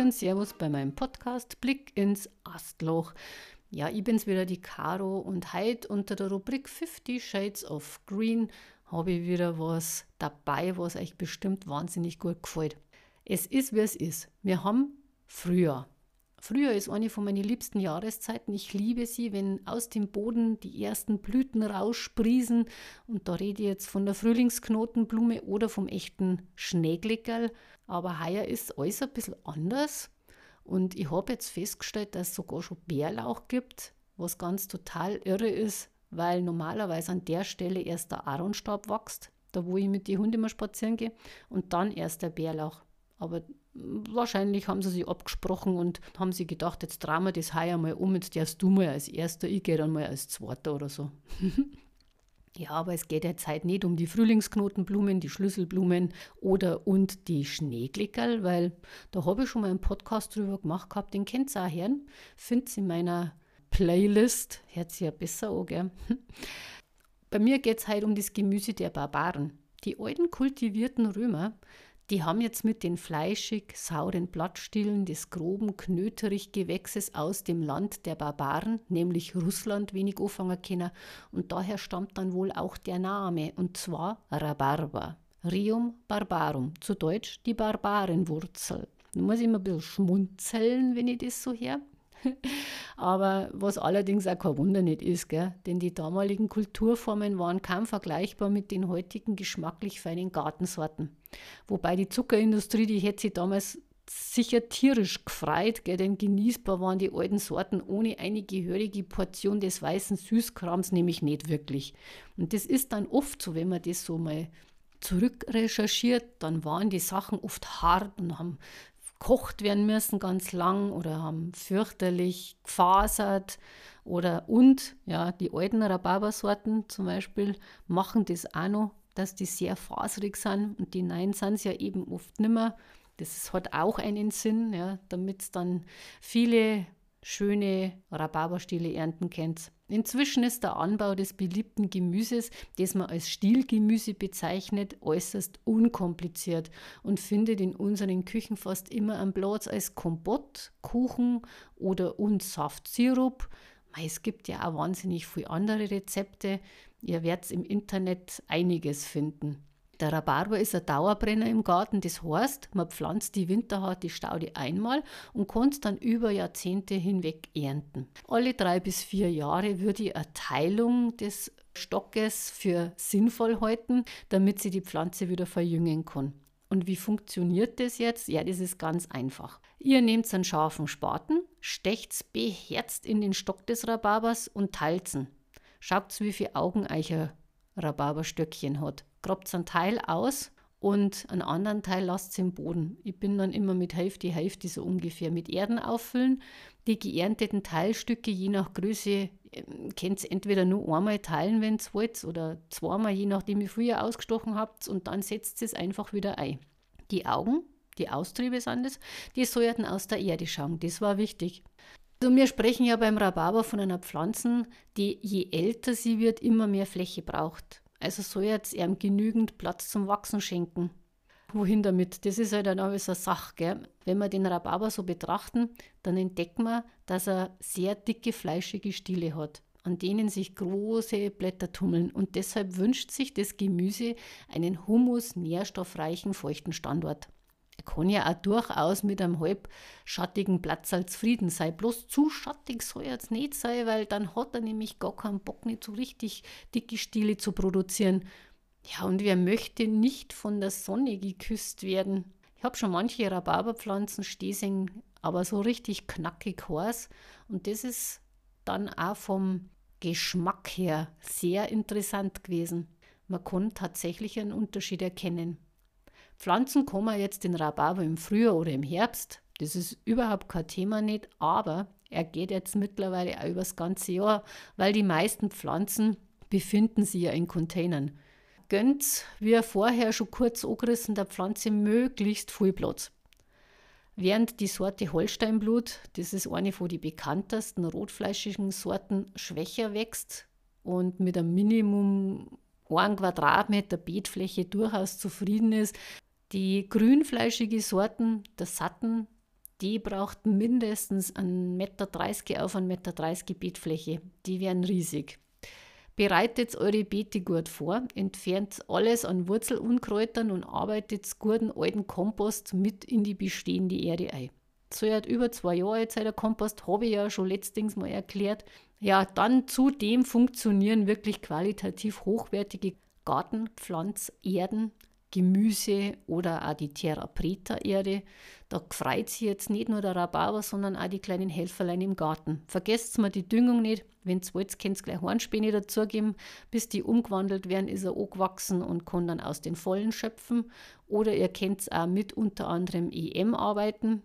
Und Servus bei meinem Podcast Blick ins Astloch. Ja, ich bin's wieder, die Caro, und heute unter der Rubrik 50 Shades of Green habe ich wieder was dabei, was euch bestimmt wahnsinnig gut gefällt. Es ist, wie es ist. Wir haben Frühjahr. Frühjahr ist eine von meinen liebsten Jahreszeiten. Ich liebe sie, wenn aus dem Boden die ersten Blüten raussprießen. Und da rede ich jetzt von der Frühlingsknotenblume oder vom echten Schneeglickerl. Aber heuer ist alles ein bisschen anders. Und ich habe jetzt festgestellt, dass es sogar schon Bärlauch gibt, was ganz total irre ist, weil normalerweise an der Stelle erst der Aaronstab wächst, da wo ich mit den Hunden immer spazieren gehe, und dann erst der Bärlauch. Aber wahrscheinlich haben sie sich abgesprochen und haben sich gedacht, jetzt drehen wir das heuer mal um, jetzt darfst du mal als Erster, ich gehe dann mal als Zweiter oder so. ja, aber es geht jetzt halt nicht um die Frühlingsknotenblumen, die Schlüsselblumen oder und die Schneeglickerl, weil da habe ich schon mal einen Podcast drüber gemacht gehabt, den kennt ihr auch hören. Findet in meiner Playlist, hört sich ja besser an, gell? Bei mir geht es halt um das Gemüse der Barbaren. Die alten kultivierten Römer die haben jetzt mit den fleischig sauren Blattstielen des groben Knöterich-Gewächses aus dem Land der Barbaren, nämlich Russland, wenig anfangen können. Und daher stammt dann wohl auch der Name, und zwar Rhabarber. Rium barbarum, zu Deutsch die Barbarenwurzel. Da muss ich immer ein bisschen schmunzeln, wenn ich das so höre. Aber was allerdings auch kein Wunder nicht ist, gell? denn die damaligen Kulturformen waren kaum vergleichbar mit den heutigen geschmacklich feinen Gartensorten. Wobei die Zuckerindustrie, die hätte sich damals sicher tierisch gefreut, gell? denn genießbar waren die alten Sorten ohne eine gehörige Portion des weißen Süßkrams nämlich nicht wirklich. Und das ist dann oft so, wenn man das so mal zurückrecherchiert, dann waren die Sachen oft hart und haben gekocht werden müssen ganz lang oder haben fürchterlich gefasert oder und ja, die alten Rhabarbersorten zum Beispiel machen das auch noch, dass die sehr faserig sind und die neuen sind es ja eben oft nicht mehr. Das hat auch einen Sinn, ja, damit es dann viele schöne Rhabarberstiele ernten könnt. Inzwischen ist der Anbau des beliebten Gemüses, das man als Stielgemüse bezeichnet, äußerst unkompliziert und findet in unseren Küchen fast immer einen Platz als Kompott, Kuchen oder und Saftsirup. Es gibt ja auch wahnsinnig viele andere Rezepte. Ihr werdet im Internet einiges finden. Der Rhabarber ist ein Dauerbrenner im Garten. Das heißt, man pflanzt die winterharte Staude einmal und kann es dann über Jahrzehnte hinweg ernten. Alle drei bis vier Jahre würde die Erteilung des Stockes für sinnvoll halten, damit sie die Pflanze wieder verjüngen kann. Und wie funktioniert das jetzt? Ja, das ist ganz einfach. Ihr nehmt einen scharfen Spaten, stecht's beherzt in den Stock des Rhabarbers und teilt's. Schaut, wie viele Augen euch ein Rhabarberstöckchen hat grabt einen Teil aus und einen anderen Teil lasst im Boden. Ich bin dann immer mit Hälfte, Hälfte so ungefähr mit Erden auffüllen. Die geernteten Teilstücke je nach Größe ähm, könnt ihr entweder nur einmal teilen, wenn ihr wollt, oder zweimal, je nachdem, wie viel ihr ausgestochen habt, und dann setzt es einfach wieder ein. Die Augen, die Austriebe sind es, die sollten aus der Erde schauen. Das war wichtig. Also wir sprechen ja beim Rhabarber von einer Pflanze, die je älter sie wird, immer mehr Fläche braucht. Also soll jetzt ihm genügend Platz zum Wachsen schenken. Wohin damit? Das ist halt dann alles eine Sache. Gell? Wenn wir den Rhabarber so betrachten, dann entdecken wir, dass er sehr dicke, fleischige Stiele hat, an denen sich große Blätter tummeln. Und deshalb wünscht sich das Gemüse einen humus, nährstoffreichen, feuchten Standort. Er kann ja auch durchaus mit einem halbschattigen Platz als zufrieden sein. Bloß zu schattig soll er jetzt nicht sein, weil dann hat er nämlich gar keinen Bock, nicht so richtig dicke Stiele zu produzieren. Ja, und wer möchte nicht von der Sonne geküsst werden? Ich habe schon manche Rhabarberpflanzen stehen aber so richtig knackig heiß. Und das ist dann auch vom Geschmack her sehr interessant gewesen. Man kann tatsächlich einen Unterschied erkennen. Pflanzen kann man jetzt den Rhabarber im Frühjahr oder im Herbst. Das ist überhaupt kein Thema nicht, aber er geht jetzt mittlerweile auch über das ganze Jahr, weil die meisten Pflanzen befinden sich ja in Containern. Gönnt, wie vorher schon kurz angerissen, der Pflanze möglichst viel Platz. Während die Sorte Holsteinblut, das ist eine von den bekanntesten rotfleischigen Sorten, schwächer wächst und mit einem Minimum 1 Quadratmeter Beetfläche durchaus zufrieden ist, die grünfleischige Sorten der Satten die braucht mindestens 1,30 Meter auf 1,30 Meter Beetfläche. Die wären riesig. Bereitet eure Beete gut vor, entfernt alles an Wurzelunkräutern und arbeitet guten alten Kompost mit in die bestehende Erde ein. So hat über zwei Jahre alt der Kompost, habe ich ja schon letztens mal erklärt. Ja, dann zudem funktionieren wirklich qualitativ hochwertige Gartenpflanzerden, Gemüse oder auch die Terra Preta Erde. Da freut sich jetzt nicht nur der Rhabarber, sondern auch die kleinen Helferlein im Garten. Vergesst mal die Düngung nicht. Wenn ihr wollt, könnt ihr gleich Hornspäne dazugeben. Bis die umgewandelt werden, ist er angewachsen und kann dann aus den Vollen schöpfen. Oder ihr könnt auch mit unter anderem EM arbeiten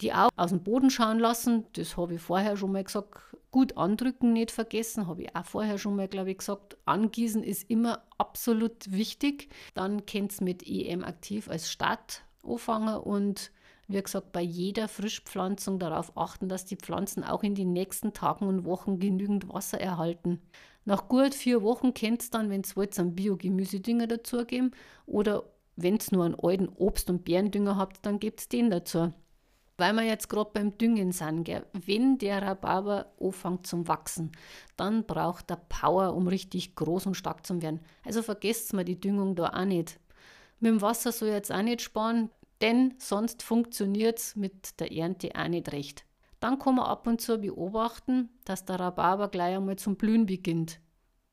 die auch aus dem Boden schauen lassen. Das habe ich vorher schon mal gesagt. Gut andrücken nicht vergessen, habe ich auch vorher schon mal, glaube ich, gesagt. Angießen ist immer absolut wichtig. Dann könnt ihr mit EM aktiv als Start anfangen und wie gesagt, bei jeder Frischpflanzung darauf achten, dass die Pflanzen auch in den nächsten Tagen und Wochen genügend Wasser erhalten. Nach gut vier Wochen könnt ihr dann, wenn ihr wollt, einen Biogemüsedünger dazugeben oder wenn ihr nur einen alten Obst- und Beerendünger habt, dann gebt den dazu. Weil wir jetzt gerade beim Düngen sind, gell? wenn der Rhabarber anfängt zum Wachsen, dann braucht er Power, um richtig groß und stark zu werden. Also vergesst mal die Düngung da auch nicht. Mit dem Wasser soll jetzt auch nicht sparen, denn sonst funktioniert es mit der Ernte auch nicht recht. Dann kann man ab und zu beobachten, dass der Rhabarber gleich einmal zum Blühen beginnt.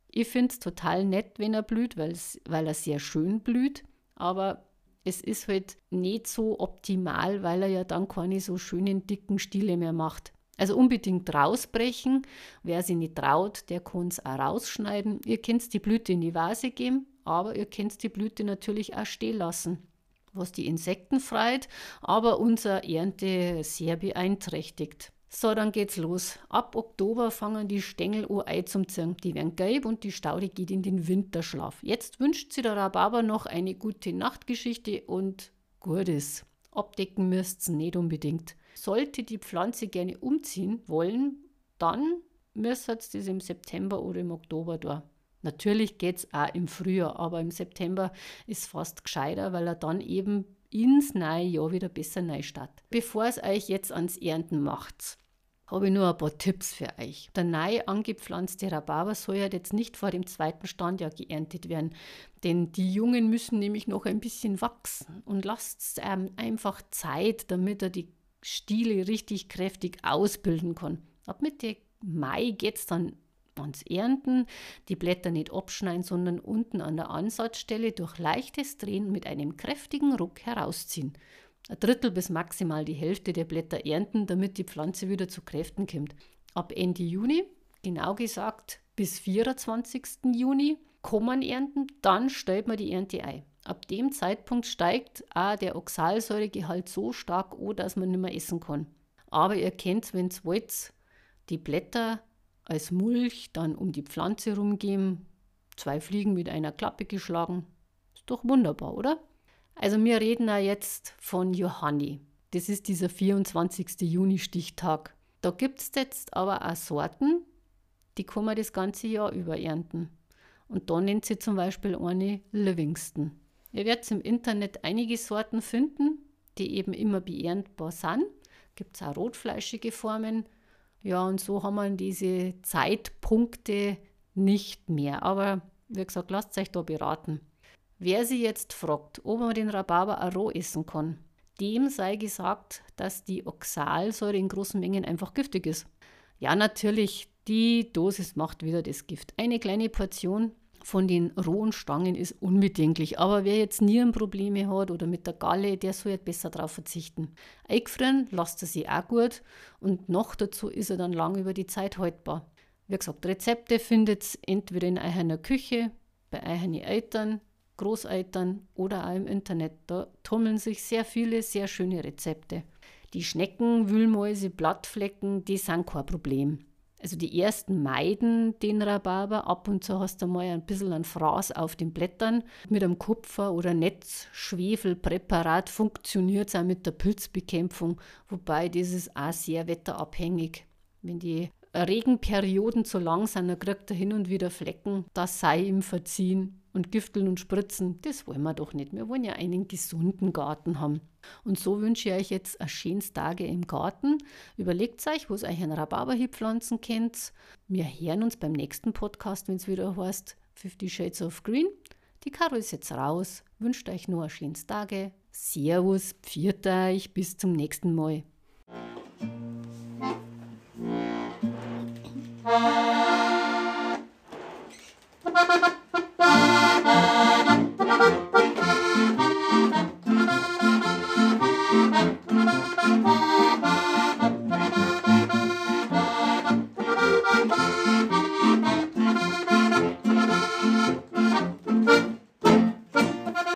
Ich finde es total nett, wenn er blüht, weil er sehr schön blüht, aber es ist halt nicht so optimal, weil er ja dann keine so schönen dicken Stiele mehr macht. Also unbedingt rausbrechen. Wer sich nicht traut, der kann es auch rausschneiden. Ihr könnt die Blüte in die Vase geben, aber ihr könnt die Blüte natürlich auch stehen lassen, was die Insekten freut, aber unsere Ernte sehr beeinträchtigt. So, dann geht's los. Ab Oktober fangen die Stängel an einzuziehen. Die werden gelb und die Staude geht in den Winterschlaf. Jetzt wünscht sie der Rhabarber noch eine gute Nachtgeschichte und Gutes. Abdecken müsst ihr nicht unbedingt. Sollte die Pflanze gerne umziehen wollen, dann müsst ihr das im September oder im Oktober da. Natürlich geht es auch im Frühjahr, aber im September ist fast gescheiter, weil er dann eben ins neue Jahr wieder besser neu startet. Bevor es euch jetzt ans Ernten macht, habe ich nur ein paar Tipps für euch. Der neu angepflanzte Rhabarber soll ja jetzt nicht vor dem zweiten Standjahr geerntet werden, denn die Jungen müssen nämlich noch ein bisschen wachsen und lasst ähm, einfach Zeit, damit er die Stiele richtig kräftig ausbilden kann. Ab Mitte Mai geht es dann ans Ernten, die Blätter nicht abschneiden, sondern unten an der Ansatzstelle durch leichtes Drehen mit einem kräftigen Ruck herausziehen ein Drittel bis maximal die Hälfte der Blätter ernten, damit die Pflanze wieder zu Kräften kommt. Ab Ende Juni, genau gesagt bis 24. Juni, kann man ernten, dann stellt man die Ernte ein. Ab dem Zeitpunkt steigt auch der Oxalsäuregehalt so stark an, dass man nicht mehr essen kann. Aber ihr kennt, wenn ihr wollt, die Blätter als Mulch dann um die Pflanze rumgeben, zwei Fliegen mit einer Klappe geschlagen. Ist doch wunderbar, oder? Also wir reden ja jetzt von Johanni. Das ist dieser 24. Juni-Stichtag. Da gibt es jetzt aber auch Sorten, die kann man das ganze Jahr über ernten. Und da nennt sie zum Beispiel eine Livingston. Ihr werdet im Internet einige Sorten finden, die eben immer beerntbar sind. Gibt es auch rotfleischige Formen. Ja, und so haben wir diese Zeitpunkte nicht mehr. Aber wie gesagt, lasst euch da beraten. Wer sie jetzt fragt, ob man den Rhabarber auch roh essen kann, dem sei gesagt, dass die Oxalsäure in großen Mengen einfach giftig ist. Ja, natürlich, die Dosis macht wieder das Gift. Eine kleine Portion von den rohen Stangen ist unbedenklich, aber wer jetzt Nierenprobleme hat oder mit der Galle, der soll jetzt besser darauf verzichten. Eingefrieren lasst er sich auch gut und noch dazu ist er dann lang über die Zeit haltbar. Wie gesagt, Rezepte findet ihr entweder in einer Küche, bei euren Eltern, Großeltern oder auch im Internet. Da tummeln sich sehr viele sehr schöne Rezepte. Die Schnecken, Wühlmäuse, Blattflecken, die sind kein Problem. Also die ersten meiden den Rhabarber. Ab und zu hast du mal ein bisschen ein Fraß auf den Blättern. Mit einem Kupfer- oder Netzschwefelpräparat funktioniert es auch mit der Pilzbekämpfung, wobei das ist auch sehr wetterabhängig. Wenn die Regenperioden zu lang sind, dann kriegt er hin und wieder Flecken. Das sei ihm verziehen und Gifteln und Spritzen, das wollen wir doch nicht. Wir wollen ja einen gesunden Garten haben. Und so wünsche ich euch jetzt ein schönes Tage im Garten. Überlegt euch, wo ihr euch einen Rhabarber pflanzen könnt. Wir hören uns beim nächsten Podcast, wenn es wieder heißt Fifty Shades of Green. Die Caro ist jetzt raus. Wünscht euch nur ein schönes Tage. Servus, pfiat euch, bis zum nächsten Mal.